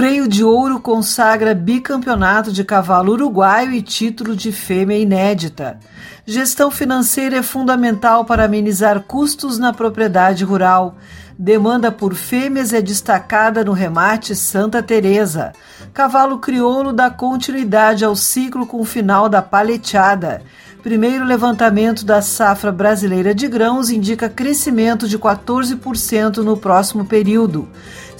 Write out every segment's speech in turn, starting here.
Freio de Ouro consagra bicampeonato de cavalo uruguaio e título de fêmea inédita. Gestão financeira é fundamental para amenizar custos na propriedade rural. Demanda por fêmeas é destacada no remate Santa Teresa. Cavalo crioulo dá continuidade ao ciclo com o final da paleteada. Primeiro levantamento da safra brasileira de grãos indica crescimento de 14% no próximo período.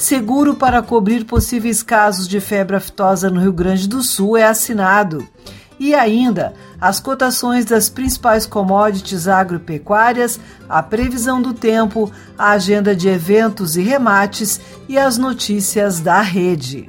Seguro para cobrir possíveis casos de febre aftosa no Rio Grande do Sul é assinado. E ainda, as cotações das principais commodities agropecuárias, a previsão do tempo, a agenda de eventos e remates e as notícias da rede.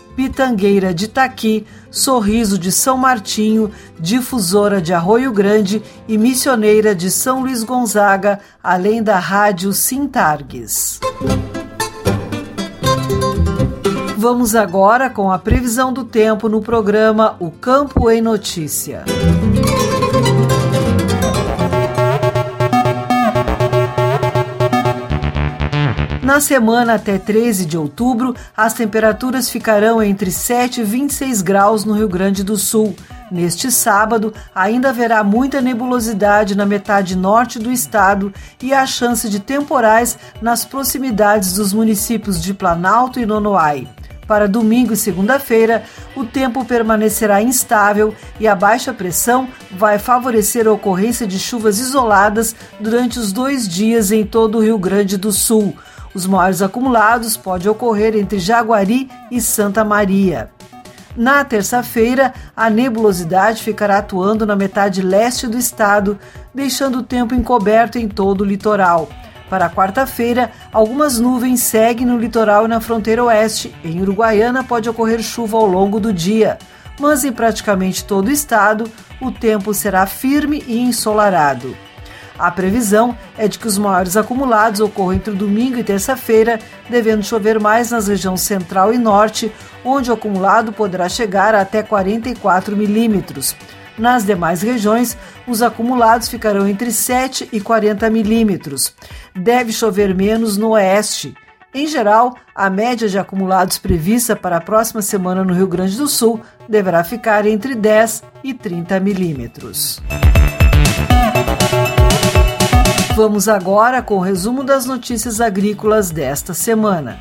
Pitangueira de Taqui, Sorriso de São Martinho, Difusora de Arroio Grande e Missioneira de São Luís Gonzaga, além da Rádio Sintargues. Vamos agora com a previsão do tempo no programa O Campo em Notícia. Na semana até 13 de outubro, as temperaturas ficarão entre 7 e 26 graus no Rio Grande do Sul. Neste sábado, ainda haverá muita nebulosidade na metade norte do estado e a chance de temporais nas proximidades dos municípios de Planalto e Nonoai. Para domingo e segunda-feira, o tempo permanecerá instável e a baixa pressão vai favorecer a ocorrência de chuvas isoladas durante os dois dias em todo o Rio Grande do Sul. Os maiores acumulados podem ocorrer entre Jaguari e Santa Maria. Na terça-feira, a nebulosidade ficará atuando na metade leste do estado, deixando o tempo encoberto em todo o litoral. Para quarta-feira, algumas nuvens seguem no litoral e na fronteira oeste. Em Uruguaiana pode ocorrer chuva ao longo do dia, mas em praticamente todo o estado, o tempo será firme e ensolarado. A previsão é de que os maiores acumulados ocorram entre domingo e terça-feira, devendo chover mais nas regiões central e norte, onde o acumulado poderá chegar a até 44 milímetros. Nas demais regiões, os acumulados ficarão entre 7 e 40 milímetros. Deve chover menos no oeste. Em geral, a média de acumulados prevista para a próxima semana no Rio Grande do Sul deverá ficar entre 10 e 30 milímetros. Vamos agora com o resumo das notícias agrícolas desta semana.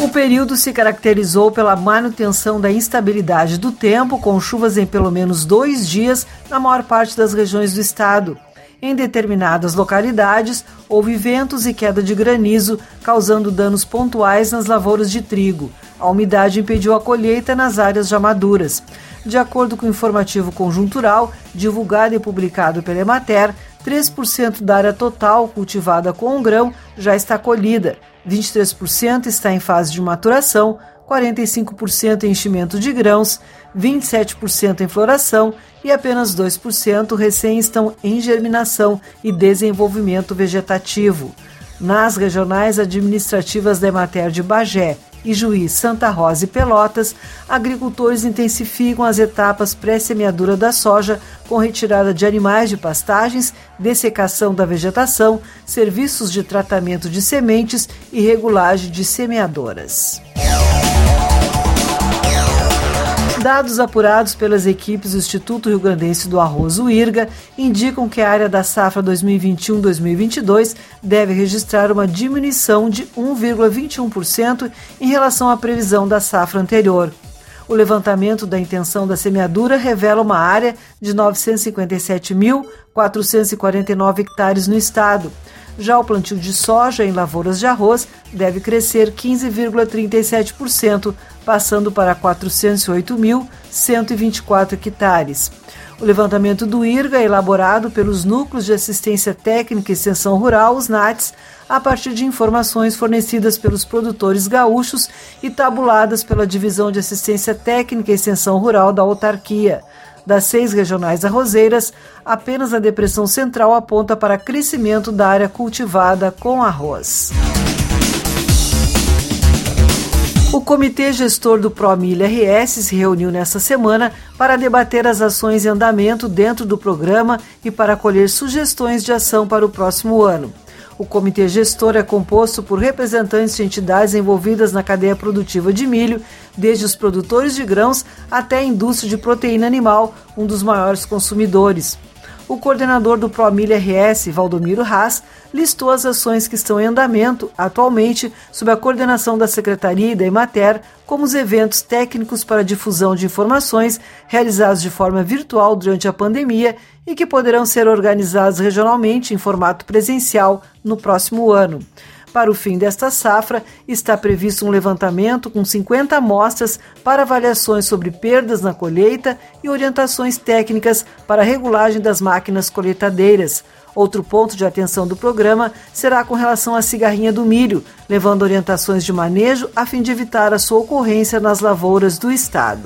O período se caracterizou pela manutenção da instabilidade do tempo, com chuvas em pelo menos dois dias na maior parte das regiões do estado. Em determinadas localidades, houve ventos e queda de granizo, causando danos pontuais nas lavouras de trigo. A umidade impediu a colheita nas áreas já maduras. De acordo com o informativo conjuntural, divulgado e publicado pela Emater, 3% da área total cultivada com grão já está colhida 23% está em fase de maturação, 45% em enchimento de grãos, 27% em floração e apenas 2% recém estão em germinação e desenvolvimento vegetativo. Nas regionais administrativas da Emater de Bagé e Juiz, Santa Rosa e Pelotas, agricultores intensificam as etapas pré-semeadura da soja com retirada de animais de pastagens, dessecação da vegetação, serviços de tratamento de sementes e regulagem de semeadoras. Dados apurados pelas equipes do Instituto Rio Grandense do Arroz, o IRGA, indicam que a área da safra 2021-2022 deve registrar uma diminuição de 1,21% em relação à previsão da safra anterior. O levantamento da intenção da semeadura revela uma área de 957.449 hectares no estado. Já o plantio de soja em lavouras de arroz deve crescer 15,37%, passando para 408.124 hectares. O levantamento do IRGA é elaborado pelos Núcleos de Assistência Técnica e Extensão Rural, os NATS, a partir de informações fornecidas pelos produtores gaúchos e tabuladas pela Divisão de Assistência Técnica e Extensão Rural da autarquia. Das seis regionais arrozeiras, apenas a Depressão Central aponta para crescimento da área cultivada com arroz. O Comitê Gestor do ProMilha RS se reuniu nesta semana para debater as ações em andamento dentro do programa e para colher sugestões de ação para o próximo ano. O comitê gestor é composto por representantes de entidades envolvidas na cadeia produtiva de milho, desde os produtores de grãos até a indústria de proteína animal, um dos maiores consumidores. O coordenador do ProMilha RS, Valdomiro Haas, listou as ações que estão em andamento atualmente sob a coordenação da Secretaria e da Emater, como os eventos técnicos para difusão de informações realizados de forma virtual durante a pandemia e que poderão ser organizados regionalmente em formato presencial no próximo ano. Para o fim desta safra, está previsto um levantamento com 50 amostras para avaliações sobre perdas na colheita e orientações técnicas para a regulagem das máquinas colheitadeiras. Outro ponto de atenção do programa será com relação à cigarrinha do milho, levando orientações de manejo a fim de evitar a sua ocorrência nas lavouras do estado.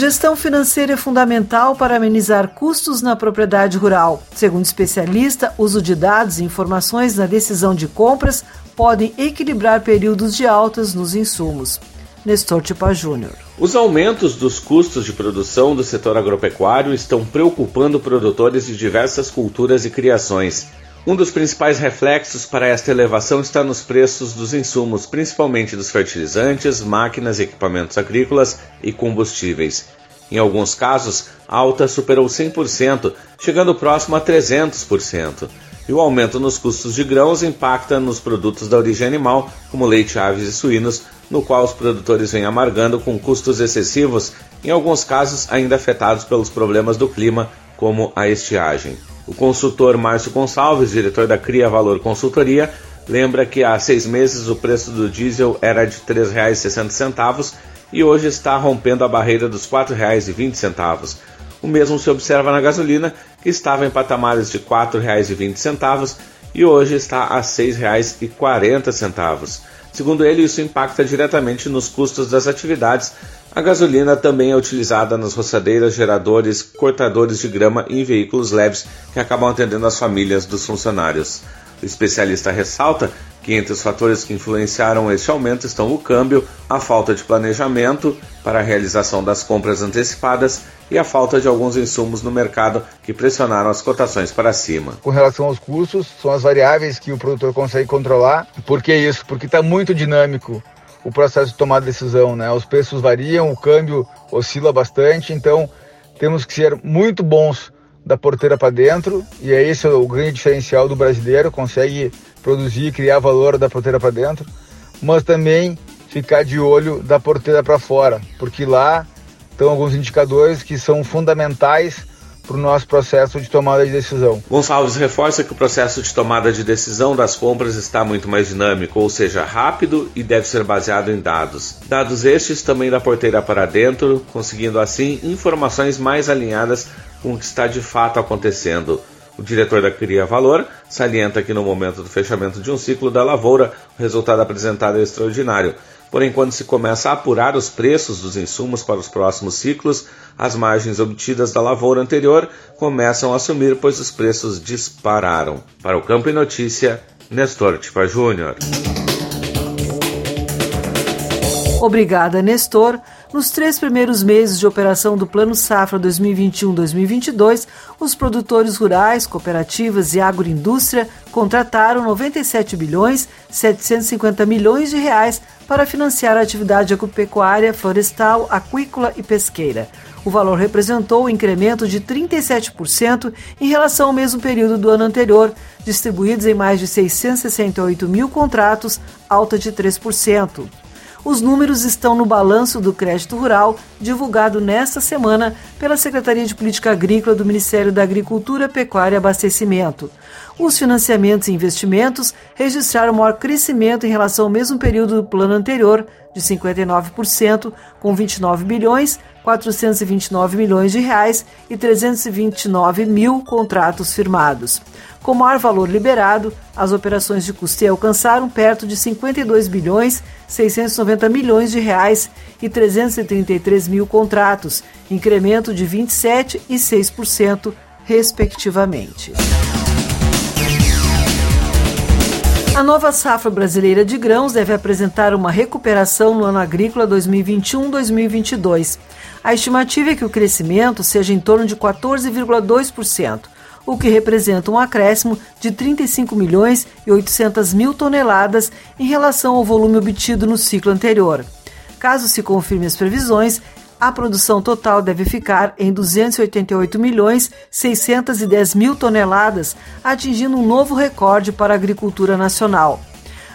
Gestão financeira é fundamental para amenizar custos na propriedade rural. Segundo especialista, uso de dados e informações na decisão de compras podem equilibrar períodos de altas nos insumos. Nestor Tipa Júnior. Os aumentos dos custos de produção do setor agropecuário estão preocupando produtores de diversas culturas e criações. Um dos principais reflexos para esta elevação está nos preços dos insumos, principalmente dos fertilizantes, máquinas, equipamentos agrícolas e combustíveis. Em alguns casos, a alta superou 100%, chegando próximo a 300%. E o aumento nos custos de grãos impacta nos produtos da origem animal, como leite, aves e suínos, no qual os produtores vêm amargando com custos excessivos, em alguns casos ainda afetados pelos problemas do clima, como a estiagem. O consultor Márcio Gonçalves, diretor da Cria Valor Consultoria, lembra que há seis meses o preço do diesel era de R$ 3,60 e hoje está rompendo a barreira dos R$ 4,20. O mesmo se observa na gasolina, que estava em patamares de R$ 4,20 e hoje está a R$ 6,40. Segundo ele, isso impacta diretamente nos custos das atividades, a gasolina também é utilizada nas roçadeiras, geradores, cortadores de grama e em veículos leves que acabam atendendo as famílias dos funcionários. O especialista ressalta que entre os fatores que influenciaram este aumento estão o câmbio, a falta de planejamento para a realização das compras antecipadas e a falta de alguns insumos no mercado que pressionaram as cotações para cima. Com relação aos custos, são as variáveis que o produtor consegue controlar. Por que isso? Porque está muito dinâmico o processo de tomar decisão, né? Os preços variam, o câmbio oscila bastante, então temos que ser muito bons da porteira para dentro e é esse o grande diferencial do brasileiro, consegue produzir e criar valor da porteira para dentro, mas também ficar de olho da porteira para fora, porque lá estão alguns indicadores que são fundamentais para o nosso processo de tomada de decisão. Gonçalves reforça que o processo de tomada de decisão das compras está muito mais dinâmico, ou seja, rápido e deve ser baseado em dados. Dados estes também da porteira para dentro, conseguindo assim informações mais alinhadas com o que está de fato acontecendo. O diretor da Cria Valor salienta que no momento do fechamento de um ciclo da lavoura, o resultado apresentado é extraordinário. Porém, quando se começa a apurar os preços dos insumos para os próximos ciclos, as margens obtidas da lavoura anterior começam a sumir, pois os preços dispararam. Para o Campo e Notícia, Nestor Tipa Júnior. Obrigada, Nestor. Nos três primeiros meses de operação do Plano Safra 2021-2022, os produtores rurais, cooperativas e agroindústria contrataram 97 bilhões 750 milhões de reais para financiar a atividade agropecuária, florestal, aquícola e pesqueira. O valor representou um incremento de 37% em relação ao mesmo período do ano anterior, distribuídos em mais de 668 mil contratos, alta de 3%. Os números estão no balanço do crédito rural, divulgado nesta semana pela Secretaria de Política Agrícola do Ministério da Agricultura, Pecuária e Abastecimento. Os financiamentos e investimentos registraram maior crescimento em relação ao mesmo período do plano anterior, de 59%, com 29 bilhões 429 milhões de reais e 329 mil contratos firmados. Com maior valor liberado, as operações de custeio alcançaram perto de 52 bilhões 690 milhões de reais e 333 mil contratos, incremento de 27 e 6%, respectivamente. A nova safra brasileira de grãos deve apresentar uma recuperação no ano agrícola 2021-2022. A estimativa é que o crescimento seja em torno de 14,2%, o que representa um acréscimo de 35 milhões e 800 mil toneladas em relação ao volume obtido no ciclo anterior. Caso se confirme as previsões, a produção total deve ficar em 288 milhões 610 mil toneladas, atingindo um novo recorde para a agricultura nacional.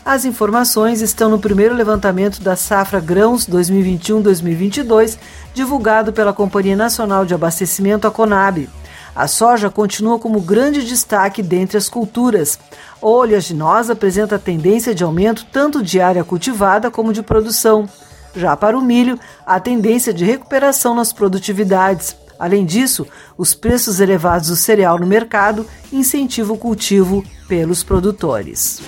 As informações estão no primeiro levantamento da safra grãos 2021-2022, divulgado pela Companhia Nacional de Abastecimento, a Conab. A soja continua como grande destaque dentre as culturas. A oleaginosa apresenta tendência de aumento tanto de área cultivada como de produção. Já para o milho, há tendência de recuperação nas produtividades. Além disso, os preços elevados do cereal no mercado incentivam o cultivo pelos produtores.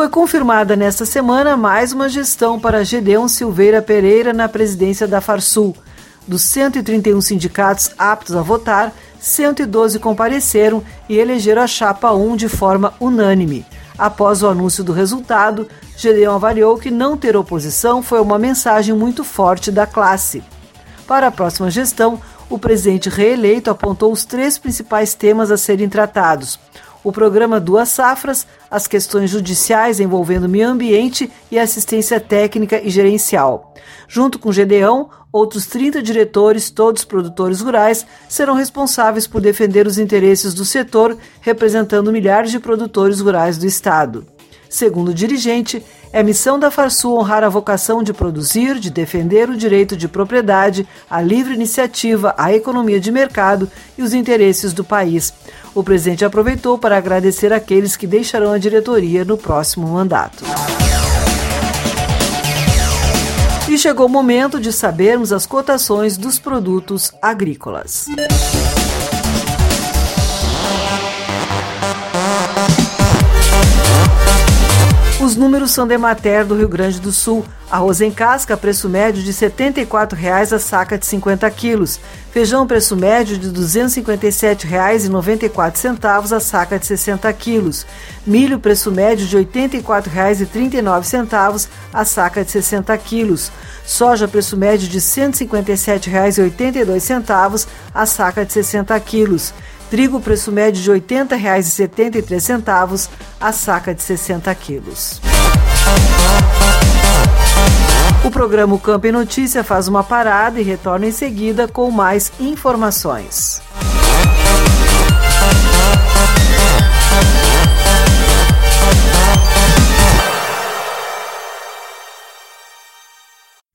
Foi confirmada nesta semana mais uma gestão para Gedeon Silveira Pereira na presidência da Farsul. Dos 131 sindicatos aptos a votar, 112 compareceram e elegeram a chapa 1 de forma unânime. Após o anúncio do resultado, Gedeon avaliou que não ter oposição foi uma mensagem muito forte da classe. Para a próxima gestão, o presidente reeleito apontou os três principais temas a serem tratados: o programa Duas Safras, as questões judiciais envolvendo meio ambiente e assistência técnica e gerencial. Junto com Gedeão, outros 30 diretores, todos produtores rurais, serão responsáveis por defender os interesses do setor, representando milhares de produtores rurais do estado. Segundo o dirigente, é missão da Farsul honrar a vocação de produzir, de defender o direito de propriedade, a livre iniciativa, a economia de mercado e os interesses do país. O presidente aproveitou para agradecer aqueles que deixarão a diretoria no próximo mandato. E chegou o momento de sabermos as cotações dos produtos agrícolas. Os números são de Mater do Rio Grande do Sul. Arroz em casca, preço médio de R$ 74,00 a saca de 50 quilos. Feijão, preço médio de R$ 257,94 a saca de 60 quilos. Milho, preço médio de R$ 84,39 a saca de 60 quilos. Soja, preço médio de R$ 157,82 a saca de 60 quilos. Trigo, preço médio de R$ 80,73 a saca de 60 quilos. O programa Campo em Notícia faz uma parada e retorna em seguida com mais informações.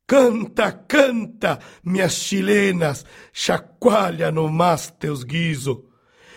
Canta, canta, minhas chilenas, chacoalha no mais teus guiso.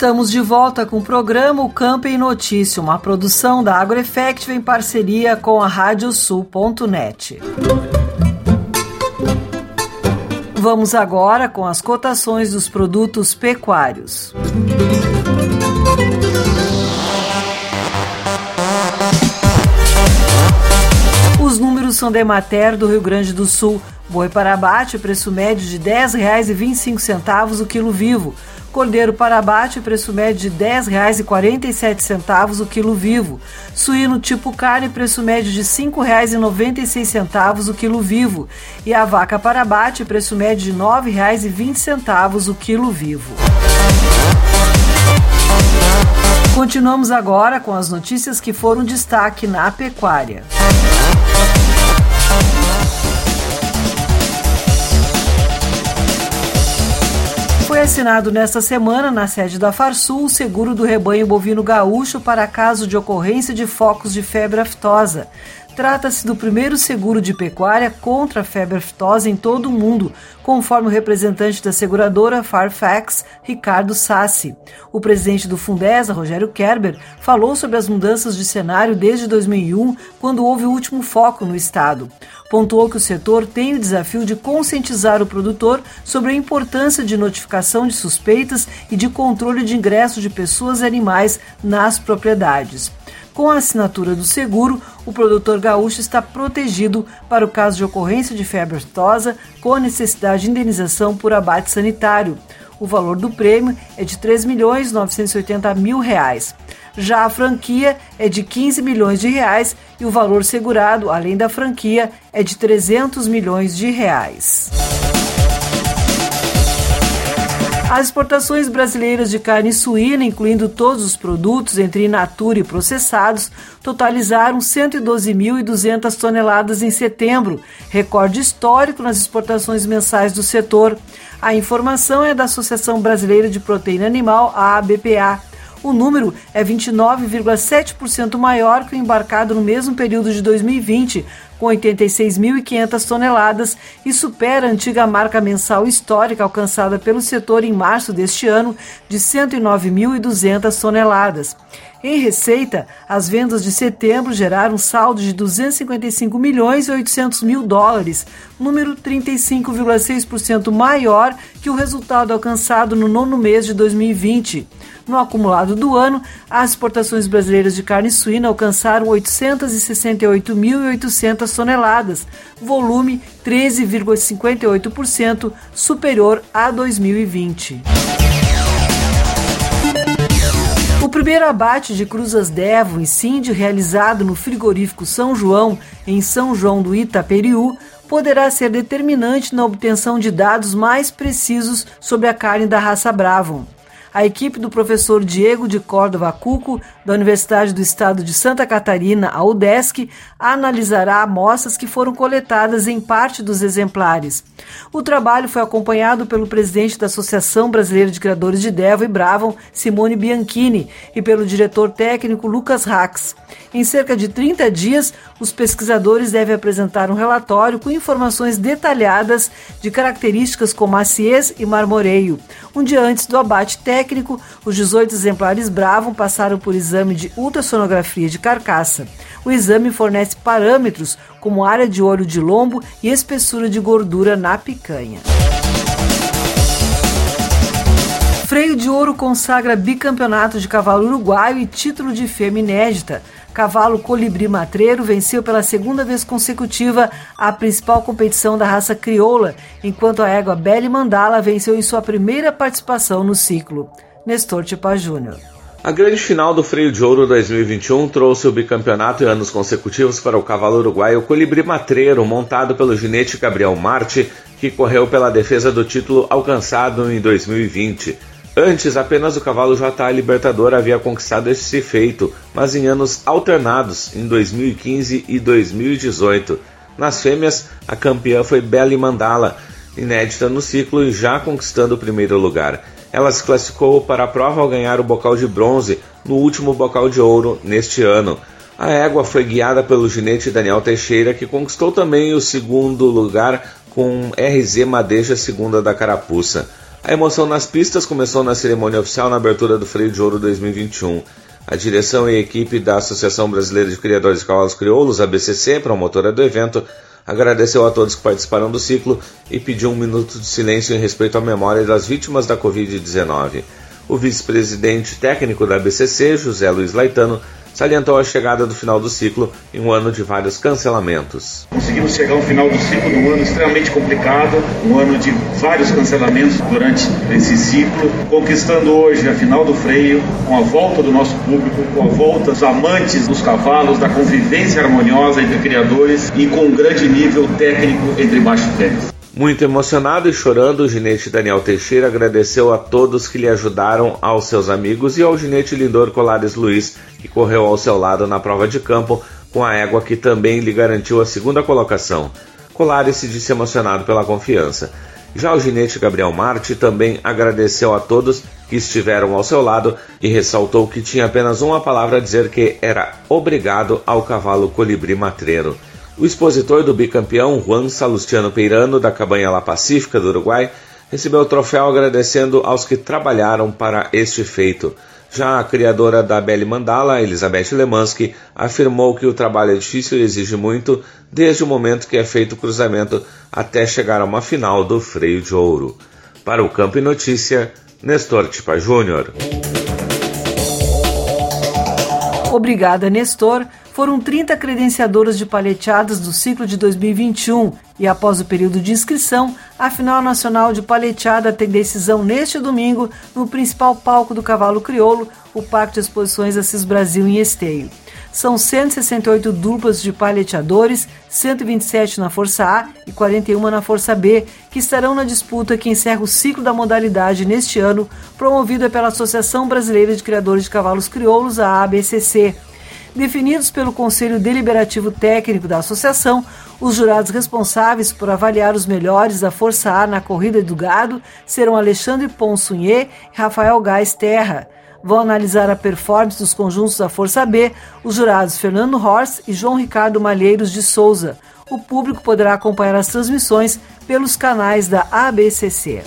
Estamos de volta com o programa O Campo em Notícia, uma produção da AgroEffective em parceria com a Radiosul.net. Vamos agora com as cotações dos produtos pecuários. Os números são de Mater do Rio Grande do Sul. Boi para abate, preço médio de R$ 10,25 o quilo vivo. Cordeiro para abate, preço médio de R$ 10,47 o quilo vivo. Suíno tipo carne, preço médio de R$ 5,96 o quilo vivo. E a vaca para abate, preço médio de R$ 9,20 o quilo vivo. Continuamos agora com as notícias que foram destaque na pecuária. Assinado nesta semana, na sede da Farsul, o seguro do rebanho bovino gaúcho para caso de ocorrência de focos de febre aftosa. Trata-se do primeiro seguro de pecuária contra a febre aftosa em todo o mundo, conforme o representante da seguradora Farfax, Ricardo Sassi. O presidente do Fundesa, Rogério Kerber, falou sobre as mudanças de cenário desde 2001, quando houve o último foco no estado. Pontuou que o setor tem o desafio de conscientizar o produtor sobre a importância de notificação de suspeitas e de controle de ingresso de pessoas e animais nas propriedades. Com a assinatura do seguro, o produtor gaúcho está protegido para o caso de ocorrência de febre aftosa com a necessidade de indenização por abate sanitário. O valor do prêmio é de R$ 3 milhões 980 mil reais. Já a franquia é de 15 milhões de reais e o valor segurado, além da franquia, é de 300 milhões de reais. As exportações brasileiras de carne suína, incluindo todos os produtos entre in e processados, totalizaram 112.200 toneladas em setembro, recorde histórico nas exportações mensais do setor. A informação é da Associação Brasileira de Proteína Animal, a ABPA. O número é 29,7% maior que o embarcado no mesmo período de 2020, com 86.500 toneladas, e supera a antiga marca mensal histórica alcançada pelo setor em março deste ano, de 109.200 toneladas. Em receita, as vendas de setembro geraram um saldo de 255 milhões e 800 mil dólares, número 35,6% maior que o resultado alcançado no nono mês de 2020. No acumulado do ano, as exportações brasileiras de carne suína alcançaram 868.800 toneladas, volume 13,58% superior a 2020. Primeiro abate de Cruzas Devo incêndio realizado no frigorífico São João, em São João do Itaperiú, poderá ser determinante na obtenção de dados mais precisos sobre a carne da raça Bravo a equipe do professor Diego de Córdova Cuco, da Universidade do Estado de Santa Catarina, a UDESC, analisará amostras que foram coletadas em parte dos exemplares. O trabalho foi acompanhado pelo presidente da Associação Brasileira de Criadores de Devo e Bravon, Simone Bianchini, e pelo diretor técnico Lucas Rax. Em cerca de 30 dias, os pesquisadores devem apresentar um relatório com informações detalhadas de características como aciez e marmoreio. Um dia antes do abate técnico, os 18 exemplares Bravo passaram por exame de ultrassonografia de carcaça. O exame fornece parâmetros como área de olho de lombo e espessura de gordura na picanha. Freio de Ouro consagra bicampeonato de cavalo uruguaio e título de fêmea inédita. Cavalo Colibri Matreiro venceu pela segunda vez consecutiva a principal competição da raça crioula, enquanto a égua Belle Mandala venceu em sua primeira participação no ciclo. Nestor Tipa Júnior. A grande final do Freio de Ouro 2021 trouxe o bicampeonato em anos consecutivos para o cavalo uruguaio Colibri Matreiro, montado pelo ginete Gabriel Marte, que correu pela defesa do título alcançado em 2020. Antes, apenas o cavalo JA Libertador havia conquistado esse feito, mas em anos alternados, em 2015 e 2018. Nas fêmeas, a campeã foi Belly Mandala, inédita no ciclo e já conquistando o primeiro lugar. Ela se classificou para a prova ao ganhar o bocal de bronze no último bocal de ouro neste ano. A égua foi guiada pelo ginete Daniel Teixeira, que conquistou também o segundo lugar com RZ Madeja Segunda da Carapuça. A emoção nas pistas começou na cerimônia oficial na abertura do Freio de Ouro 2021. A direção e equipe da Associação Brasileira de Criadores de Cavalos Crioulos, ABCC, promotora do evento, agradeceu a todos que participaram do ciclo e pediu um minuto de silêncio em respeito à memória das vítimas da Covid-19. O vice-presidente técnico da ABCC, José Luiz Laitano, salientou a chegada do final do ciclo em um ano de vários cancelamentos. Conseguimos chegar ao final do ciclo num ano extremamente complicado, um ano de vários cancelamentos durante esse ciclo, conquistando hoje a final do freio, com a volta do nosso público, com a volta dos amantes dos cavalos, da convivência harmoniosa entre criadores e com um grande nível técnico entre baixo e tênis. Muito emocionado e chorando, o ginete Daniel Teixeira agradeceu a todos que lhe ajudaram, aos seus amigos e ao ginete Lindor Colares Luiz, que correu ao seu lado na prova de campo, com a égua que também lhe garantiu a segunda colocação. Colares se disse emocionado pela confiança. Já o ginete Gabriel Marte também agradeceu a todos que estiveram ao seu lado e ressaltou que tinha apenas uma palavra a dizer que era obrigado ao cavalo colibri matreiro. O expositor do bicampeão Juan Salustiano Peirano, da Cabanha La Pacífica do Uruguai, recebeu o troféu agradecendo aos que trabalharam para este feito. Já a criadora da Belle Mandala, Elizabeth Lemansky, afirmou que o trabalho é difícil e exige muito, desde o momento que é feito o cruzamento até chegar a uma final do freio de ouro. Para o Campo e Notícia, Nestor Tipa Júnior. Obrigada, Nestor foram 30 credenciadoras de paleteadas do ciclo de 2021 e após o período de inscrição, a final nacional de paleteada tem decisão neste domingo no principal palco do cavalo crioulo, o Parque de Exposições Assis Brasil em Esteio. São 168 duplas de paleteadores, 127 na Força A e 41 na Força B, que estarão na disputa que encerra o ciclo da modalidade neste ano, promovida pela Associação Brasileira de Criadores de Cavalos Crioulos, a ABCC definidos pelo Conselho Deliberativo Técnico da Associação, os jurados responsáveis por avaliar os melhores da Força A na corrida do gado serão Alexandre Ponsunhê e Rafael Gás Terra. Vão analisar a performance dos conjuntos da Força B os jurados Fernando Horst e João Ricardo Malheiros de Souza. O público poderá acompanhar as transmissões pelos canais da ABCC.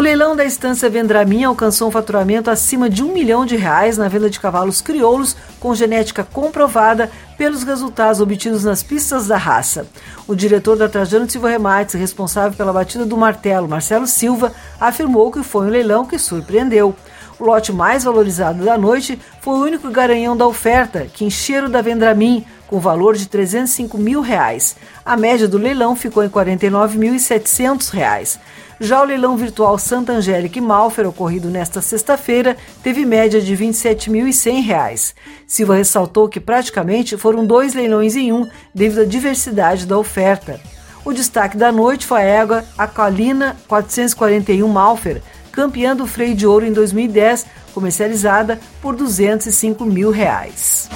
O leilão da estância Vendramin alcançou um faturamento acima de um milhão de reais na venda de cavalos crioulos com genética comprovada pelos resultados obtidos nas pistas da raça. O diretor da Trajano Silva Remates, responsável pela batida do martelo, Marcelo Silva, afirmou que foi um leilão que surpreendeu. O lote mais valorizado da noite foi o único garanhão da oferta, Quincheiro da Vendramin, com valor de 305 mil reais. A média do leilão ficou em R$ 49.700. Já o leilão virtual Santa Angélica e Malfer, ocorrido nesta sexta-feira, teve média de R$ 27.100. Silva ressaltou que praticamente foram dois leilões em um, devido à diversidade da oferta. O destaque da noite foi a égua Aqualina 441 Malfer, campeã do freio de ouro em 2010, comercializada por 205 mil reais.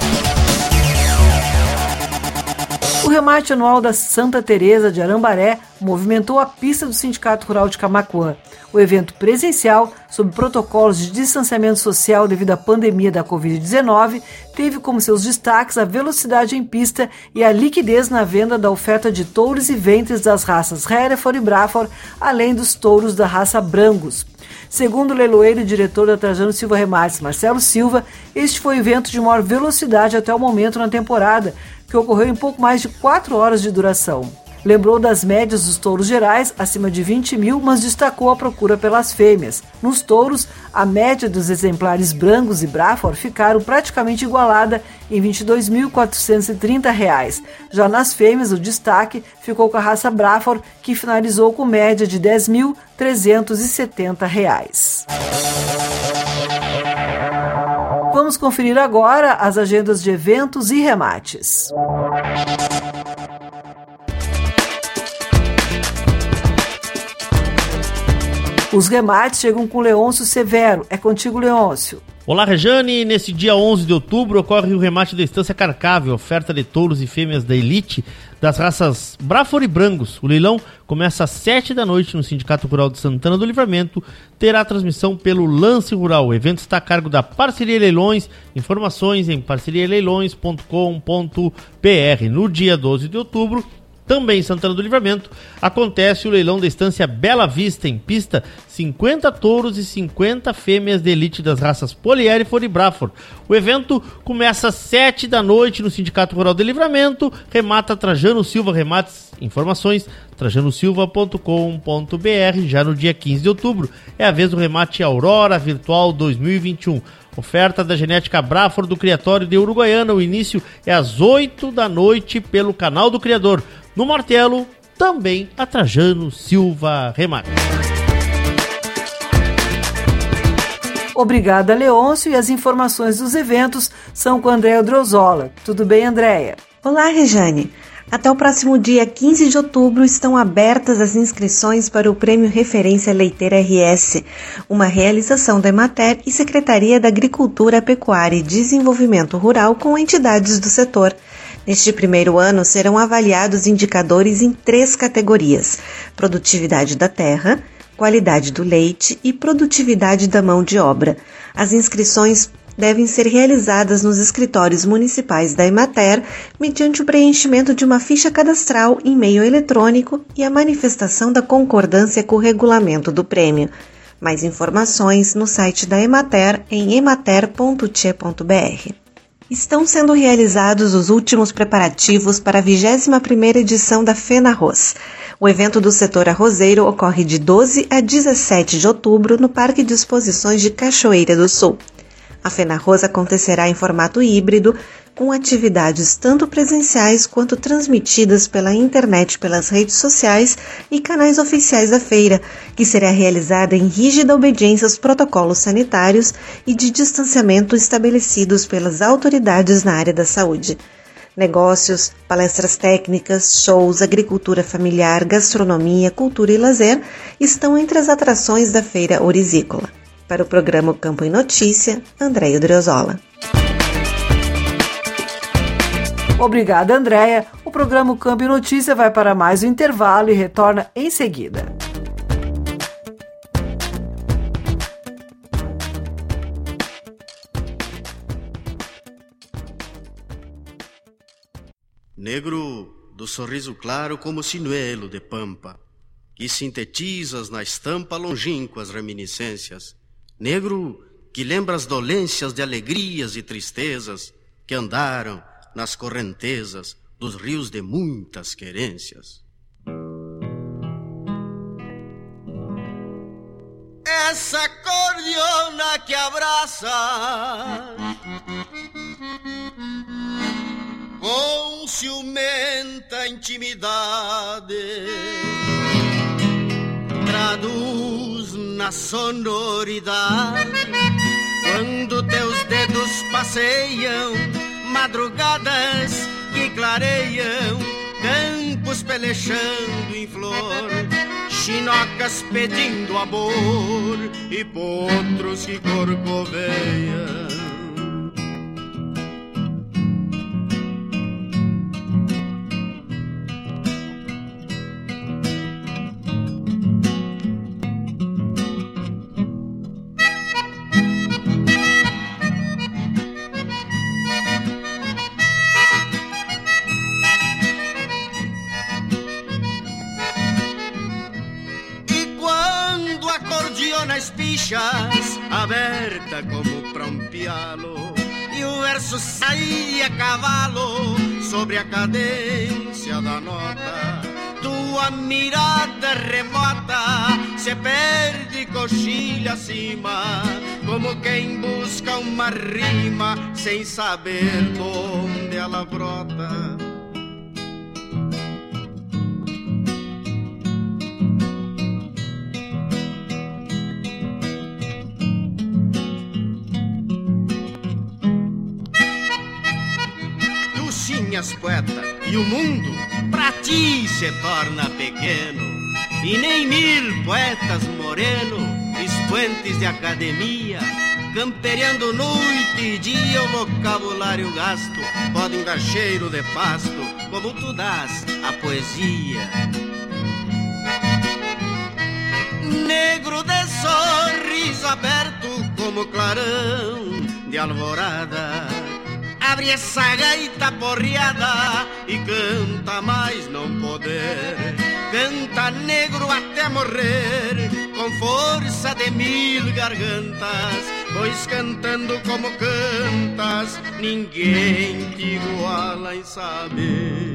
O remate anual da Santa Teresa de Arambaré movimentou a pista do Sindicato Rural de Camacuã. O evento presencial, sob protocolos de distanciamento social devido à pandemia da Covid-19, teve como seus destaques a velocidade em pista e a liquidez na venda da oferta de touros e ventres das raças Hereford e Braford, além dos touros da raça Brangus. Segundo o leiloeiro e diretor da Trajano Silva Remates, Marcelo Silva, este foi o evento de maior velocidade até o momento na temporada, que ocorreu em pouco mais de 4 horas de duração. Lembrou das médias dos touros gerais, acima de 20 mil, mas destacou a procura pelas fêmeas. Nos touros, a média dos exemplares brancos e Brafor ficaram praticamente igualada em R$ 22.430. Já nas fêmeas, o destaque ficou com a raça Brafor, que finalizou com média de R$ 10.370. Conferir agora as agendas de eventos e remates. Os remates chegam com Leôncio Severo. É contigo, Leôncio. Olá, Rejane. Nesse dia 11 de outubro ocorre o remate da Estância Carcável, oferta de touros e fêmeas da elite das raças Brafor e Brangos. O leilão começa às 7 da noite no Sindicato Rural de Santana do Livramento. Terá transmissão pelo Lance Rural. O evento está a cargo da Parceria Leilões. Informações em parcerialeilões.com.br. No dia 12 de outubro, também em Santana do Livramento, acontece o leilão da estância Bela Vista, em pista 50 touros e 50 fêmeas de elite das raças Poliérifor e Braford. O evento começa às 7 da noite no Sindicato Rural de Livramento, remata Trajano Silva Remates. Informações trajanosilva.com.br já no dia 15 de outubro. É a vez do remate Aurora Virtual 2021. Oferta da genética Braford do Criatório de Uruguaiana. O início é às 8 da noite pelo canal do Criador. No martelo, também a Trajano Silva Remate. Obrigada, Leôncio, e as informações dos eventos são com Andréa Drozola. Tudo bem, Andréia? Olá, Rejane. Até o próximo dia 15 de outubro estão abertas as inscrições para o Prêmio Referência Leiteira RS, uma realização da Emater e Secretaria da Agricultura, Pecuária e Desenvolvimento Rural com entidades do setor. Neste primeiro ano serão avaliados indicadores em três categorias: produtividade da terra, qualidade do leite e produtividade da mão de obra. As inscrições devem ser realizadas nos escritórios municipais da Emater mediante o preenchimento de uma ficha cadastral em meio eletrônico e a manifestação da concordância com o regulamento do prêmio. Mais informações no site da Emater em emater.te.br. Estão sendo realizados os últimos preparativos para a 21ª edição da Fena Arroz. O evento do setor arrozeiro ocorre de 12 a 17 de outubro no Parque de Exposições de Cachoeira do Sul. A Fena Arroz acontecerá em formato híbrido, com atividades tanto presenciais quanto transmitidas pela internet pelas redes sociais e canais oficiais da feira, que será realizada em rígida obediência aos protocolos sanitários e de distanciamento estabelecidos pelas autoridades na área da saúde. Negócios, palestras técnicas, shows, agricultura familiar, gastronomia, cultura e lazer estão entre as atrações da feira orizícola. Para o programa Campo em Notícia, Andréia Driozola. Obrigada, Andréia. O programa Câmbio Notícia vai para mais um intervalo e retorna em seguida. Negro do sorriso claro como sinuelo de pampa, que sintetizas na estampa longínquas reminiscências. Negro que lembra as dolências de alegrias e tristezas que andaram nas correntezas dos rios de muitas querências. Essa cor acordeona que abraça com ciumenta intimidade traduz na sonoridade quando teus dedos passeiam madrugadas que clareiam campos pelechando em flor chinocas pedindo amor e potros que corcoveiam aberta como para um pialo e o verso saía a cavalo sobre a cadência da nota. Tua mirada remota se perde coxilha acima, como quem busca uma rima sem saber de onde ela brota. Minhas poetas, e o mundo pra ti se torna pequeno. E nem mil poetas moreno, expoentes de academia, camperiando noite e dia o vocabulário gasto, podem dar cheiro de pasto, como tu dás a poesia. Negro de sorriso aberto como clarão de alvorada abre essa gaita porreada e canta mais não poder. Canta negro até morrer, com força de mil gargantas, pois cantando como cantas, ninguém te iguala em saber.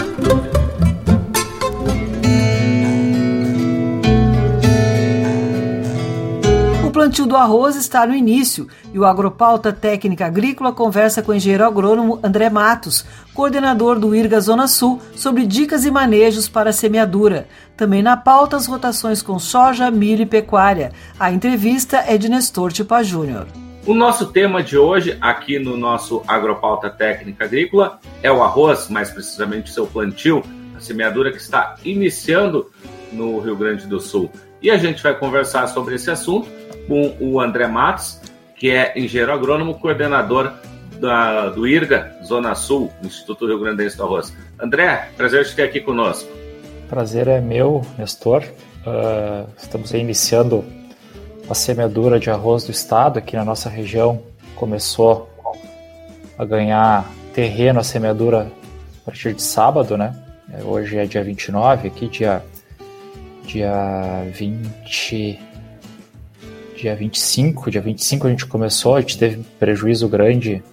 plantio do arroz está no início e o Agropauta Técnica Agrícola conversa com o engenheiro agrônomo André Matos, coordenador do IRGA Zona Sul, sobre dicas e manejos para a semeadura. Também na pauta as rotações com soja, milho e pecuária. A entrevista é de Nestor Tipa Júnior. O nosso tema de hoje, aqui no nosso Agropauta Técnica Agrícola, é o arroz, mais precisamente seu plantio, a semeadura que está iniciando no Rio Grande do Sul. E a gente vai conversar sobre esse assunto com o André Matos, que é engenheiro agrônomo, coordenador da, do IRGA, Zona Sul, Instituto Rio Grandense do Arroz. André, prazer te ter aqui conosco. Prazer é meu, Nestor. Uh, estamos iniciando a semeadura de arroz do estado aqui na nossa região. Começou a ganhar terreno a semeadura a partir de sábado, né? Hoje é dia 29, aqui dia, dia 20 dia 25, dia 25 a gente começou, a gente teve prejuízo grande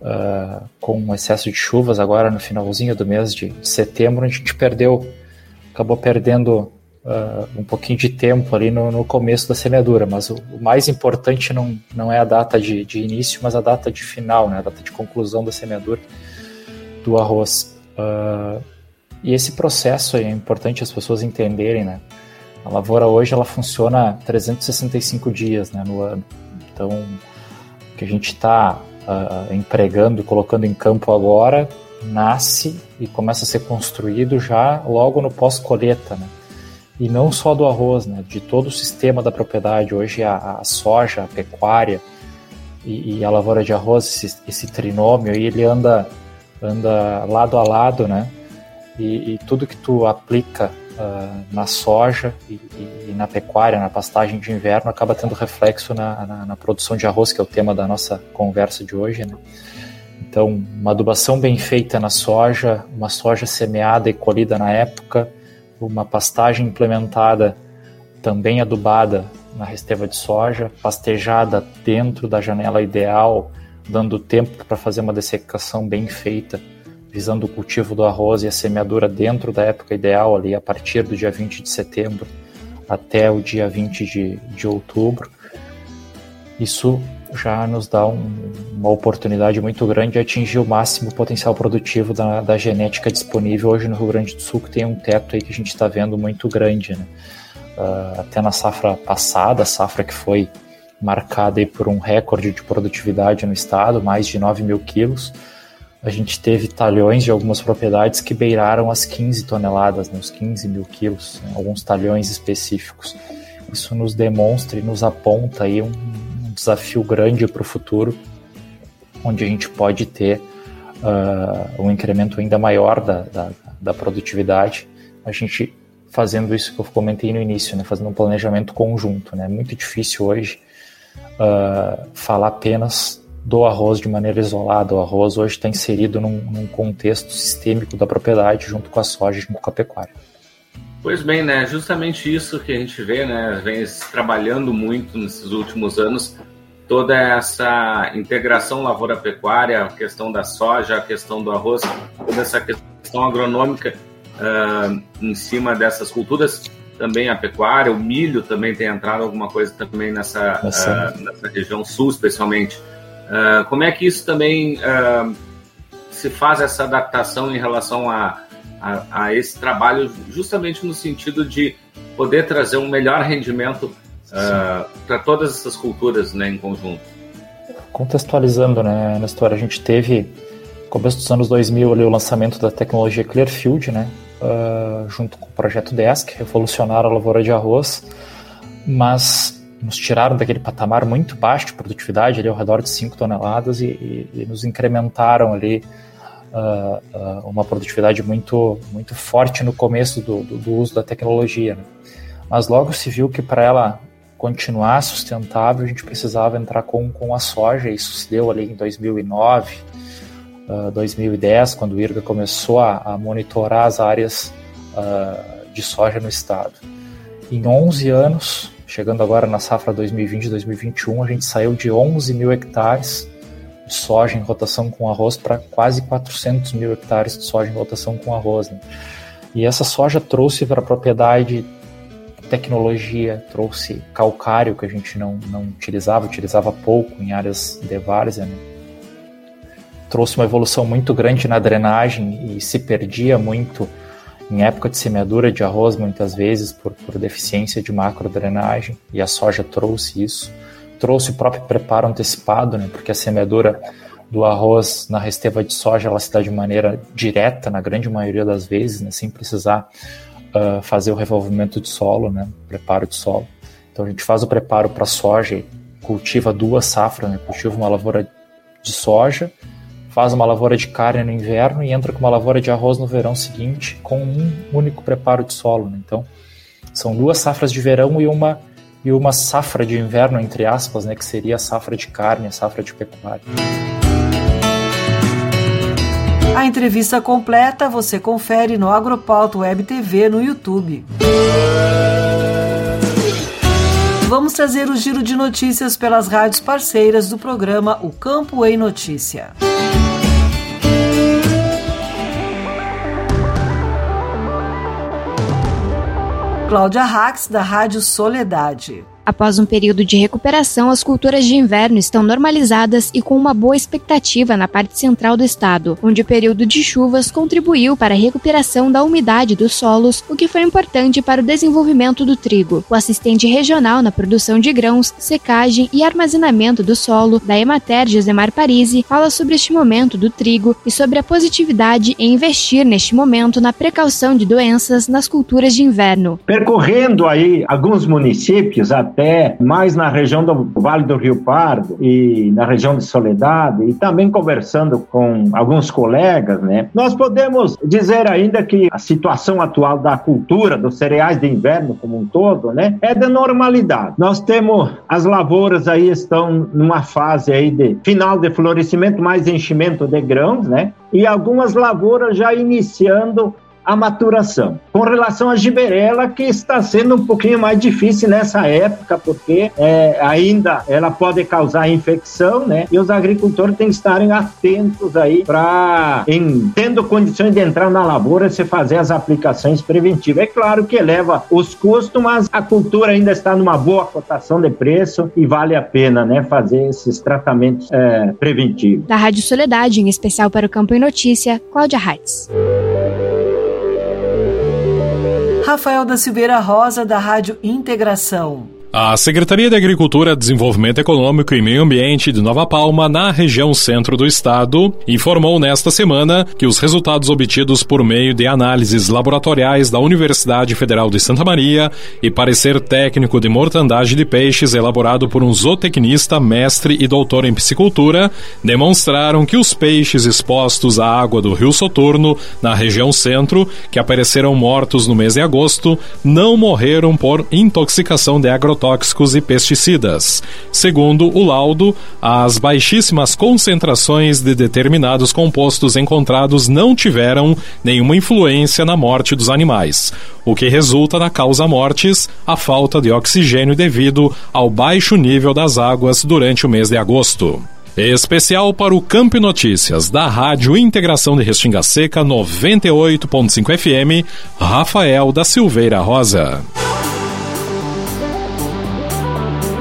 uh, com um excesso de chuvas agora no finalzinho do mês de, setembro, a gente perdeu, acabou perdendo uh, um pouquinho de tempo ali no, no começo da semeadura, mas o, o, mais importante não, não é a data de, de, início, mas a data de final, né, a data de conclusão da semeadura do arroz. Uh, E esse processo é importante as pessoas entenderem, né? A lavoura hoje ela funciona 365 dias né, no ano. Então, o que a gente está uh, ah, empregando, colocando em campo agora, nasce e começa a ser construído já logo no pós-colheita, né? E não só do arroz, né? De todo o sistema da propriedade. Hoje a, a soja, a pecuária e, e, a lavoura de arroz, esse, esse trinômio, aí ele anda, anda lado a lado, né? E, e tudo que tu aplica uh, na soja e, e, na pecuária, na pastagem de inverno, acaba tendo reflexo na, na, na, produção de arroz, que é o tema da nossa conversa de hoje. Né? Então, uma adubação bem feita na soja, uma soja semeada e colhida na época, uma pastagem implementada também adubada na resteva de soja, pastejada dentro da janela ideal, dando tempo para fazer uma dessecação bem feita visando o cultivo do arroz e a semeadura dentro da época ideal, ali a partir do dia 20 de setembro até o dia 20 de, de outubro. Isso já nos dá um, uma oportunidade muito grande de atingir o máximo potencial produtivo da, da, genética disponível hoje no Rio Grande do Sul, que tem um teto aí que a gente está vendo muito grande. Né? Uh, até na safra passada, safra que foi marcada aí por um recorde de produtividade no estado, mais de 9 mil quilos, a gente teve talhões de algumas propriedades que beiraram as 15 toneladas, né, os 15 mil quilos, né, alguns talhões específicos. Isso nos demonstra e nos aponta aí um, um desafio grande para o futuro, onde a gente pode ter uh, um incremento ainda maior da, da, da, produtividade. A gente fazendo isso que eu comentei no início, né, fazendo um planejamento conjunto. Né, é muito difícil hoje uh, falar apenas do arroz de maneira isolada. O arroz hoje está inserido num, num, contexto sistêmico da propriedade junto com a soja junto com a pecuária. Pois bem, né? Justamente isso que a gente vê, né? Vem trabalhando muito nesses últimos anos toda essa integração lavoura-pecuária, a questão da soja, a questão do arroz, toda essa questão agronômica uh, em cima dessas culturas, também a pecuária, o milho também tem entrado alguma coisa também nessa, uh, nessa região sul, especialmente. Uh, como é que isso também uh, se faz essa adaptação em relação a, a, a, esse trabalho, justamente no sentido de poder trazer um melhor rendimento uh, para todas essas culturas né, em conjunto? Contextualizando, né, Nestor, a gente teve, no começo dos anos 2000, ali, o lançamento da tecnologia Clearfield, né, junto com o projeto DESC, revolucionaram a lavoura de arroz, mas nos tiraram daquele patamar muito baixo de produtividade, ali ao redor de 5 toneladas, e, e, e, nos incrementaram ali uh, uh, uma produtividade muito, muito forte no começo do, do, do uso da tecnologia. Né? Mas logo se viu que para ela continuar sustentável, a gente precisava entrar com, com a soja, e isso se deu ali em 2009, uh, 2010, quando o IRGA começou a, a monitorar as áreas de soja no estado. Em 11 anos, Chegando agora na safra 2020-2021, a gente saiu de 11 mil hectares de soja em rotação com arroz para quase 400 mil hectares de soja em rotação com arroz. Né? E essa soja trouxe para a propriedade tecnologia, trouxe calcário que a gente não, não utilizava, utilizava pouco em áreas de várzea, né? trouxe uma evolução muito grande na drenagem e se perdia muito em época de semeadura de arroz, muitas vezes por, por deficiência de macrodrenagem, e a soja trouxe isso. Trouxe o próprio preparo antecipado, né, porque a semeadura do arroz na resteva de soja ela se dá de maneira direta, na grande maioria das vezes, né, sem precisar uh, fazer o revolvimento de solo, né, preparo de solo. Então a gente faz o preparo para soja cultiva duas safras, né, cultiva uma lavoura de soja faz uma lavoura de carne no inverno e entra com uma lavoura de arroz no verão seguinte, com um único preparo de solo. Né? Então, são duas safras de verão e uma e uma safra de inverno entre aspas, né, que seria a safra de carne, a safra de pecuária. A entrevista completa você confere no Agropauta Web TV no YouTube. Vamos trazer o giro de notícias pelas rádios parceiras do programa O Campo em Notícia. Cláudia Rax, da Rádio Soledade. Após um período de recuperação, as culturas de inverno estão normalizadas e com uma boa expectativa na parte central do estado, onde o período de chuvas contribuiu para a recuperação da umidade dos solos, o que foi importante para o desenvolvimento do trigo. O assistente regional na produção de grãos, secagem e armazenamento do solo da Emater Josemar Parisi fala sobre este momento do trigo e sobre a positividade em investir neste momento na precaução de doenças nas culturas de inverno. Percorrendo aí alguns municípios, até mais na região do Vale do Rio Pardo e na região de Soledade, e também conversando com alguns colegas, né, nós podemos dizer ainda que a situação atual da cultura, dos cereais de inverno como um todo, né, é de normalidade. Nós temos as lavouras aí estão numa fase aí de final de florescimento, mais enchimento de grãos, né, e algumas lavouras já iniciando a maturação. Com relação à giberela, que está sendo um pouquinho mais difícil nessa época, porque é, ainda ela pode causar infecção, né? E os agricultores têm que estarem atentos aí para, tendo condições de entrar na lavoura, se fazer as aplicações preventivas. É claro que eleva os custos, mas a cultura ainda está numa boa cotação de preço e vale a pena, né, fazer esses tratamentos é, preventivos. Da Rádio Soledade, em especial para o Campo em Notícia, Cláudia Reitz. Rafael da Silveira Rosa, da Rádio Integração. A Secretaria de Agricultura, Desenvolvimento Econômico e Meio Ambiente de Nova Palma, na região centro do estado, informou nesta semana que os resultados obtidos por meio de análises laboratoriais da Universidade Federal de Santa Maria e parecer técnico de mortandagem de peixes elaborado por um zootecnista, mestre e doutor em piscicultura, demonstraram que os peixes expostos à água do Rio Soturno, na região centro, que apareceram mortos no mês de agosto, não morreram por intoxicação de agrotóxicos agrotóxicos e pesticidas. Segundo o laudo, as baixíssimas concentrações de determinados compostos encontrados não tiveram nenhuma influência na morte dos animais, o que resulta na causa mortes a falta de oxigênio devido ao baixo nível das águas durante o mês de agosto. Especial para o Campo Notícias da Rádio Integração de Restinga Seca 98.5 FM, Rafael da Silveira Rosa.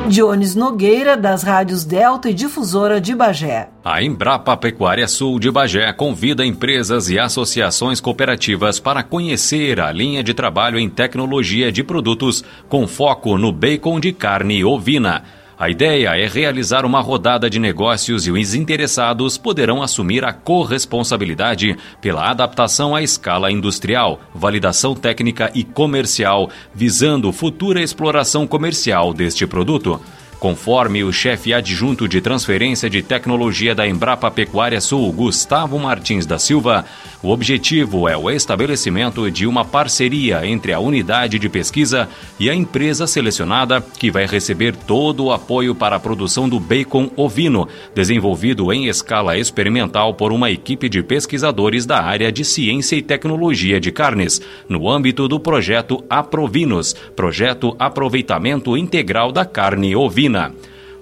Dionis Nogueira, das rádios Delta e Difusora de Bagé. A Embrapa Pecuária Sul de Bagé convida empresas e associações cooperativas para conhecer a linha de trabalho em tecnologia de produtos com foco no bacon de carne ovina. A ideia é realizar uma rodada de negócios e os interessados poderão assumir a corresponsabilidade pela adaptação à escala industrial, validação técnica e comercial, visando futura exploração comercial deste produto. Conforme o chefe adjunto de transferência de tecnologia da Embrapa Pecuária Sul, Gustavo Martins da Silva, o objetivo é o estabelecimento de uma parceria entre a unidade de pesquisa e a empresa selecionada, que vai receber todo o apoio para a produção do bacon ovino, desenvolvido em escala experimental por uma equipe de pesquisadores da área de ciência e tecnologia de carnes, no âmbito do projeto Aprovinos, projeto Aproveitamento Integral da Carne Ovina.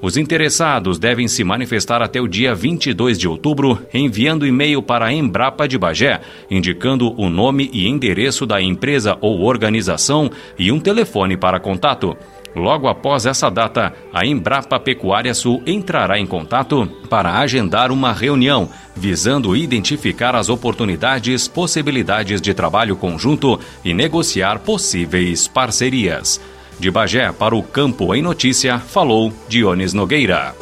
Os interessados devem se manifestar até o dia 22 de outubro, enviando e-mail para a Embrapa de Bagé, indicando o nome e endereço da empresa ou organização e um telefone para contato. Logo após essa data, a Embrapa Pecuária Sul entrará em contato para agendar uma reunião, visando identificar as oportunidades, possibilidades de trabalho conjunto e negociar possíveis parcerias. De Bagé para o Campo em Notícia, falou Dionis Nogueira.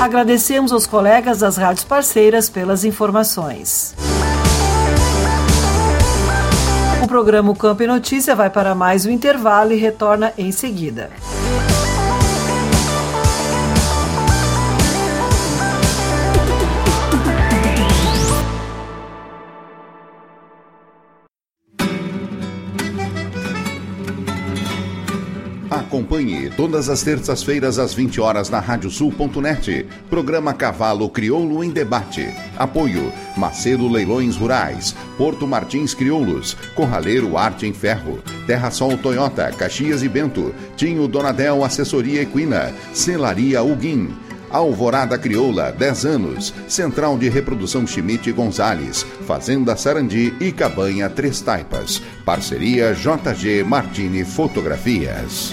Agradecemos aos colegas das rádios parceiras pelas informações. O programa Campo em Notícia vai para mais um intervalo e retorna em seguida. Acompanhe todas as terças-feiras às 20 horas na radiosul.net. Programa Cavalo Crioulo em Debate. Apoio Macedo Leilões Rurais, Porto Martins Crioulos, Corraleiro Arte em Ferro, Terra Sol Toyota, Caxias e Bento, Tinho Donadel Assessoria Equina, Celaria Uguim. Alvorada Crioula, 10 anos. Central de Reprodução Schmidt Gonzales. Fazenda Sarandi e Cabanha Três Taipas. Parceria JG Martini Fotografias.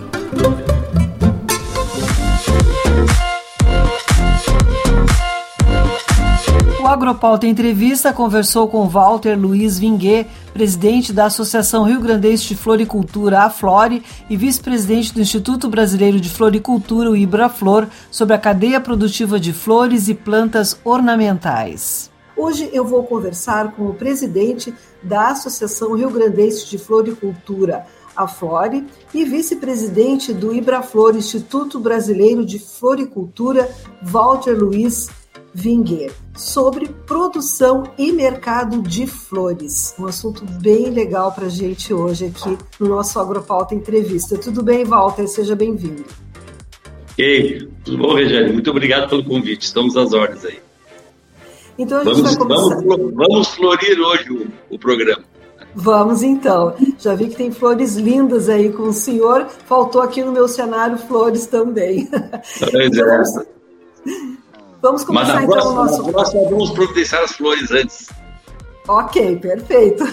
Agropauta Entrevista conversou com Walter Luiz Vinguet, presidente da Associação Rio Grandense de Floricultura, a Flore, e vice-presidente do Instituto Brasileiro de Floricultura, o Ibraflor, sobre a cadeia produtiva de flores e plantas ornamentais. Hoje eu vou conversar com o presidente da Associação Rio Grandense de Floricultura, a Flore, e vice-presidente do Ibraflor, Instituto Brasileiro de Floricultura, Walter Luiz Vinguer, sobre produção e mercado de flores. Um assunto bem legal para a gente hoje aqui no nosso Agropauta Entrevista. Tudo bem, Walter? Seja bem-vindo. Ei, tudo bom, Regiane? Muito obrigado pelo convite. Estamos às ordens aí. Então a vamos, gente vai começar. Vamos, vamos florir hoje o, o programa. Vamos então. Já vi que tem flores lindas aí com o senhor. Faltou aqui no meu cenário flores também. Então, vamos, vamos começar Mas então o nosso. Na próxima vamos providenciar as flores antes. Ok, perfeito.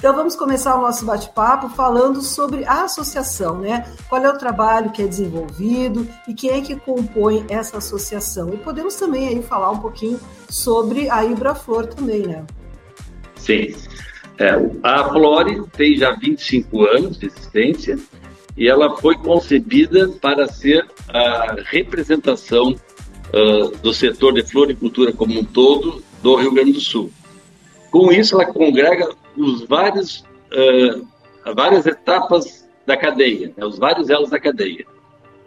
Então vamos começar o nosso bate-papo falando sobre a associação, né? Qual é o trabalho que é desenvolvido e quem é que compõe essa associação. E podemos também aí falar um pouquinho sobre a Ibraflor também, né? Sim. É, a Flore tem já 25 anos de existência e ela foi concebida para ser a representação uh, do setor de floricultura como um todo do Rio Grande do Sul. Com isso, ela congrega os vários, uh, várias etapas da cadeia, né, os vários elos da cadeia,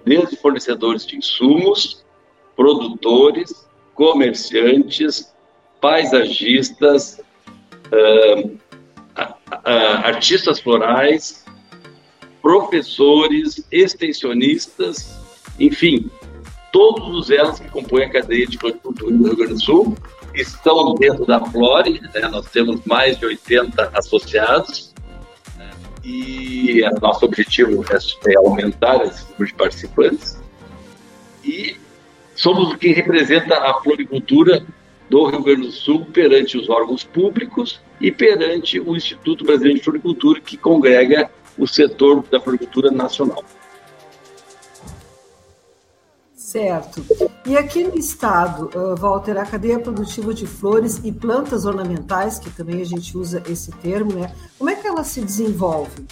desde fornecedores de insumos, produtores, comerciantes, paisagistas, uh, artistas florais, professores, extensionistas, enfim, todos os elos que compõem a cadeia de floricultura do Rio Grande do Sul estão dentro da Flore, né? nós temos mais de 80 associados, né? e nosso objetivo é aumentar esse número de participantes, e somos o que representa a floricultura do Rio Grande do Sul perante os órgãos públicos e perante o Instituto Brasileiro de Floricultura, que congrega o setor da floricultura nacional. Certo. E aqui no estado, uh, Walter, a cadeia produtiva de flores e plantas ornamentais, que também a gente usa esse termo, né? Como é que ela se desenvolve?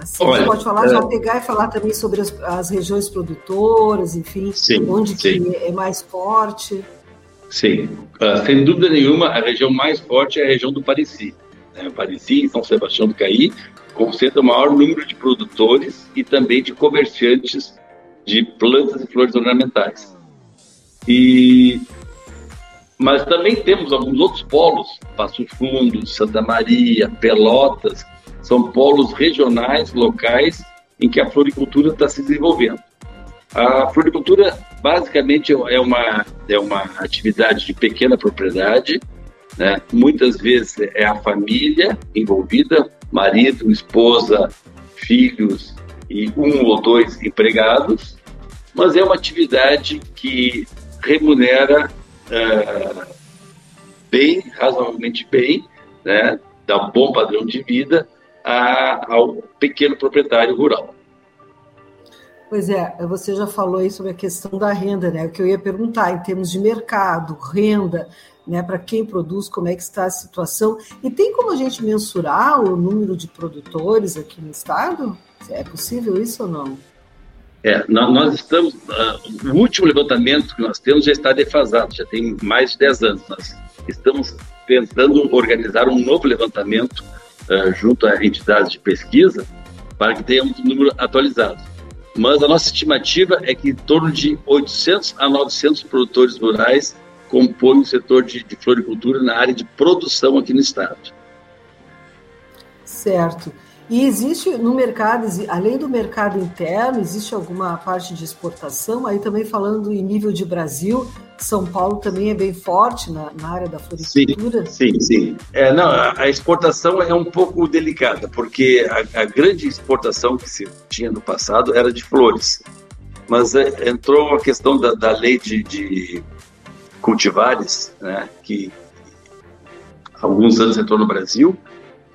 Assim, Olha, você pode falar, é- já pegar e falar também sobre as, as regiões produtoras, enfim, Sim, onde sim. que é mais forte. Sim, uh, sem dúvida nenhuma, a região mais forte é a região do Pareci. Né? Pareci e São Sebastião do Caí concentra o maior número de produtores e também de comerciantes de plantas e flores ornamentais. E mas também temos alguns outros polos, Passo Fundo, Santa Maria, Pelotas, são polos regionais, locais, em que a floricultura está se desenvolvendo. A floricultura, basicamente, é uma, é uma atividade de pequena propriedade, né? muitas vezes é a família envolvida, marido, esposa, filhos e um ou dois empregados, mas é uma atividade que remunera uh, bem, razoavelmente bem, né, dá um bom padrão de vida a, ao pequeno proprietário rural. Pois é, você já falou aí sobre a questão da renda, né? O que eu ia perguntar em termos de mercado, renda, né? Para quem produz, como é que está a situação? E tem como a gente mensurar o número de produtores aqui no estado? É possível isso ou não? É, nós estamos. Uh, o último levantamento que nós temos já está defasado, já tem mais de 10 anos. Nós estamos tentando organizar um novo levantamento uh, junto a entidades de pesquisa para que tenhamos um número atualizado. Mas a nossa estimativa é que em torno de 800 a 900 produtores rurais compõem o setor de, de floricultura na área de produção aqui no estado. Certo. E existe no mercado, além do mercado interno, existe alguma parte de exportação? Aí também falando em nível de Brasil, São Paulo também é bem forte na, na área da floricultura? Sim, sim. sim. É, não, a exportação é um pouco delicada, porque a, a, grande exportação que se tinha no passado era de flores. Mas é, entrou a questão da, da lei de, de cultivares, né, que alguns anos entrou no Brasil,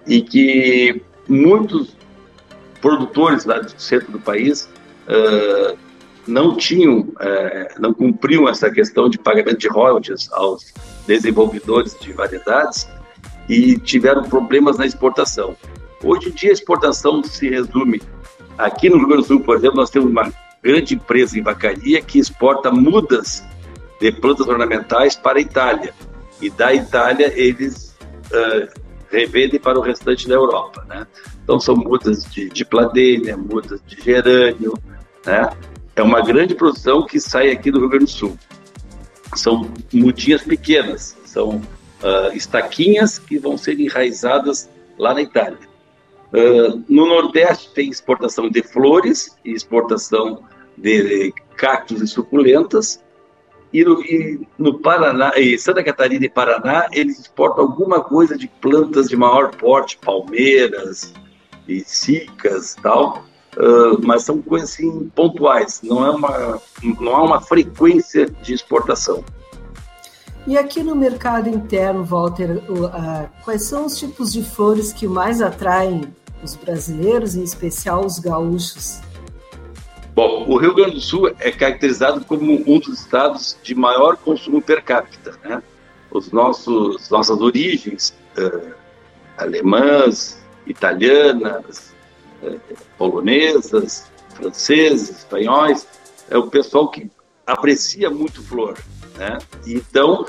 e que muitos produtores lá do centro do país uh, não tinham, uh, não cumpriam essa questão de pagamento de royalties aos desenvolvedores de variedades e tiveram problemas na exportação. Hoje em dia a exportação se resume aqui no Rio Grande do Sul, por exemplo, nós temos uma grande empresa em vacaria que exporta mudas de plantas ornamentais para a Itália e da Itália eles uh, revendem para o restante da Europa, né? Então são mudas de, de mudas de gerânio, né? É uma grande produção que sai aqui do Rio Grande do Sul. São mudinhas pequenas, são uh, estaquinhas que vão ser enraizadas lá na Itália. Uh, no Nordeste tem exportação de flores e exportação de cactos e suculentas, e no, e no Paraná, em Santa Catarina e Paraná, eles exportam alguma coisa de plantas de maior porte, palmeiras e cicas tal, uh, mas são coisas assim pontuais, não é uma, não há uma frequência de exportação. E aqui no mercado interno, Walter, uh, quais são os tipos de flores que mais atraem os brasileiros, em especial os gaúchos? Bom, o Rio Grande do Sul é caracterizado como um dos estados de maior consumo per capita, né? Os nossos nossas origens uh, alemãs, italianas, uh, polonesas, franceses, espanhóis, é o pessoal que aprecia muito flor, né? Então,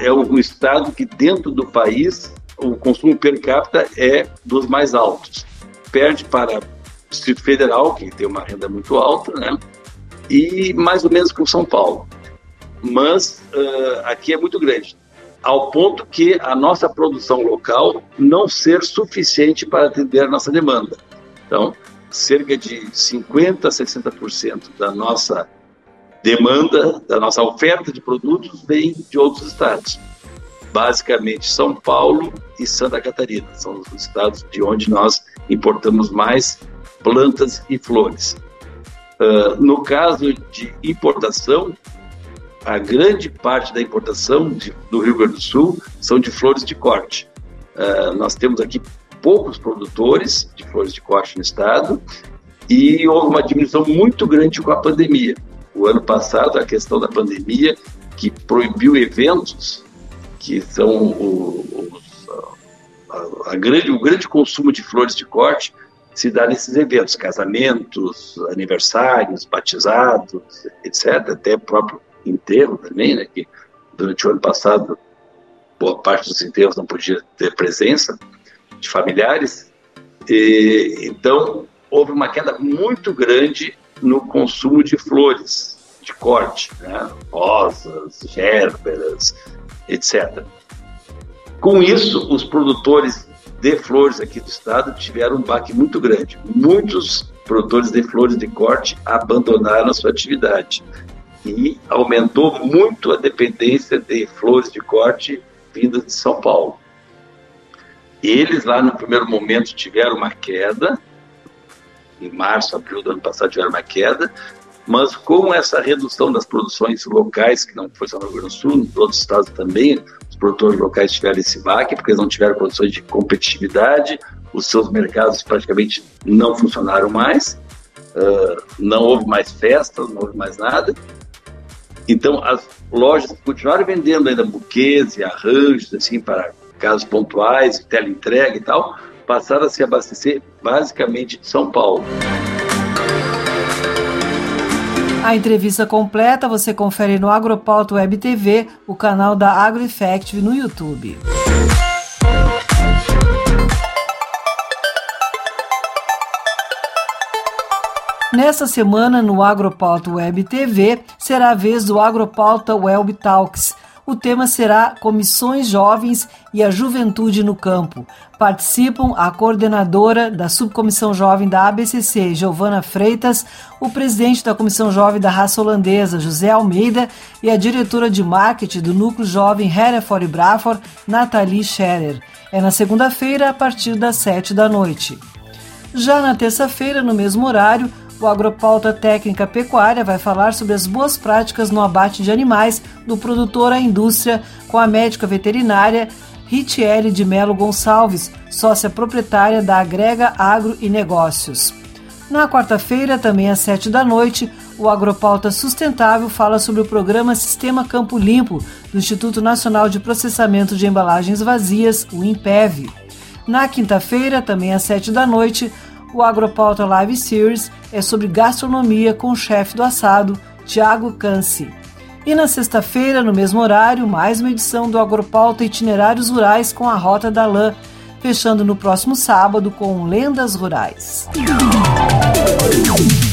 é um estado que dentro do país o consumo per capita é dos mais altos. Perde para Distrito Federal, que tem uma renda muito alta, né? E mais ou menos com São Paulo. Mas uh, aqui é muito grande, ao ponto que a nossa produção local não ser suficiente para atender a nossa demanda. Então, cerca de 50% a 60% da nossa demanda, da nossa oferta de produtos vem de outros estados. Basicamente São Paulo e Santa Catarina são os estados de onde nós importamos mais plantas e flores. Uh, no caso de importação, a grande parte da importação de, do Rio Grande do Sul são de flores de corte. Uh, nós temos aqui poucos produtores de flores de corte no estado e houve uma diminuição muito grande com a pandemia. O ano passado, a questão da pandemia, que proibiu eventos, que são o, a, a grande, o grande consumo de flores de corte, se dá nesses eventos, casamentos, aniversários, batizados, etc., até próprio enterro também, né, que durante o ano passado boa parte dos enterros não podia ter presença de familiares, E, então, houve uma queda muito grande no consumo de flores de corte, né? rosas, gérberas, etc. Com isso, os produtores de flores aqui do estado tiveram um baque muito grande. Muitos produtores de flores de corte abandonaram a sua atividade e aumentou muito a dependência de flores de corte vindas de São Paulo. Eles lá no primeiro momento tiveram uma queda, em março, abril do ano passado tiveram uma queda, mas com essa redução das produções locais, que não foi só no Rio Grande do Sul, nos outros estados também, os produtores locais tiveram esse baque, porque eles não tiveram condições de competitividade, os seus mercados praticamente não funcionaram mais, uh, não houve mais festas, não houve mais nada. Então, as lojas continuaram vendendo ainda buquês e arranjos, assim, para casos pontuais, teleentrega e tal, passaram a se abastecer basicamente de São Paulo. A entrevista completa você confere no Agropauta Web TV, o canal da AgroEffective no YouTube. Nessa semana, no Agropauta Web TV, será a vez do Agropauta Web Talks, o tema será Comissões Jovens e a Juventude no Campo. Participam a coordenadora da Subcomissão Jovem da ABCC, Giovana Freitas, o presidente da Comissão Jovem da Raça Holandesa, José Almeida, e a diretora de marketing do Núcleo Jovem Hereford Braford, Nathalie Scherer. É na segunda-feira, a partir das sete da noite. Já na terça-feira, no mesmo horário, o Agropauta Técnica Pecuária vai falar sobre as boas práticas no abate de animais do produtor à indústria com a médica veterinária Ritiele de Melo Gonçalves, sócia proprietária da Agrega Agro e Negócios. Na quarta-feira, também às sete da noite, o Agropauta Sustentável fala sobre o programa Sistema Campo Limpo do Instituto Nacional de Processamento de Embalagens Vazias, o INPEV. Na quinta-feira, também às sete da noite, o Agropauta Live Series é sobre gastronomia com o chefe do assado, Tiago Canci. E na sexta-feira, no mesmo horário, mais uma edição do Agropauta Itinerários Rurais com a Rota da Lã, fechando no próximo sábado com Lendas Rurais.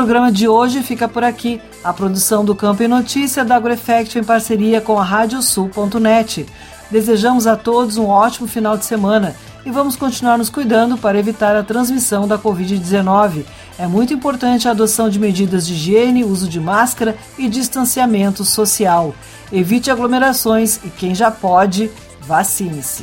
programa de hoje fica por aqui. A produção do Campo e Notícia da AgroEffect em parceria com a Radiosul.net. Desejamos a todos um ótimo final de semana e vamos continuar nos cuidando para evitar a transmissão da Covid-19. É muito importante a adoção de medidas de higiene, uso de máscara e distanciamento social. Evite aglomerações e quem já pode, vacine-se.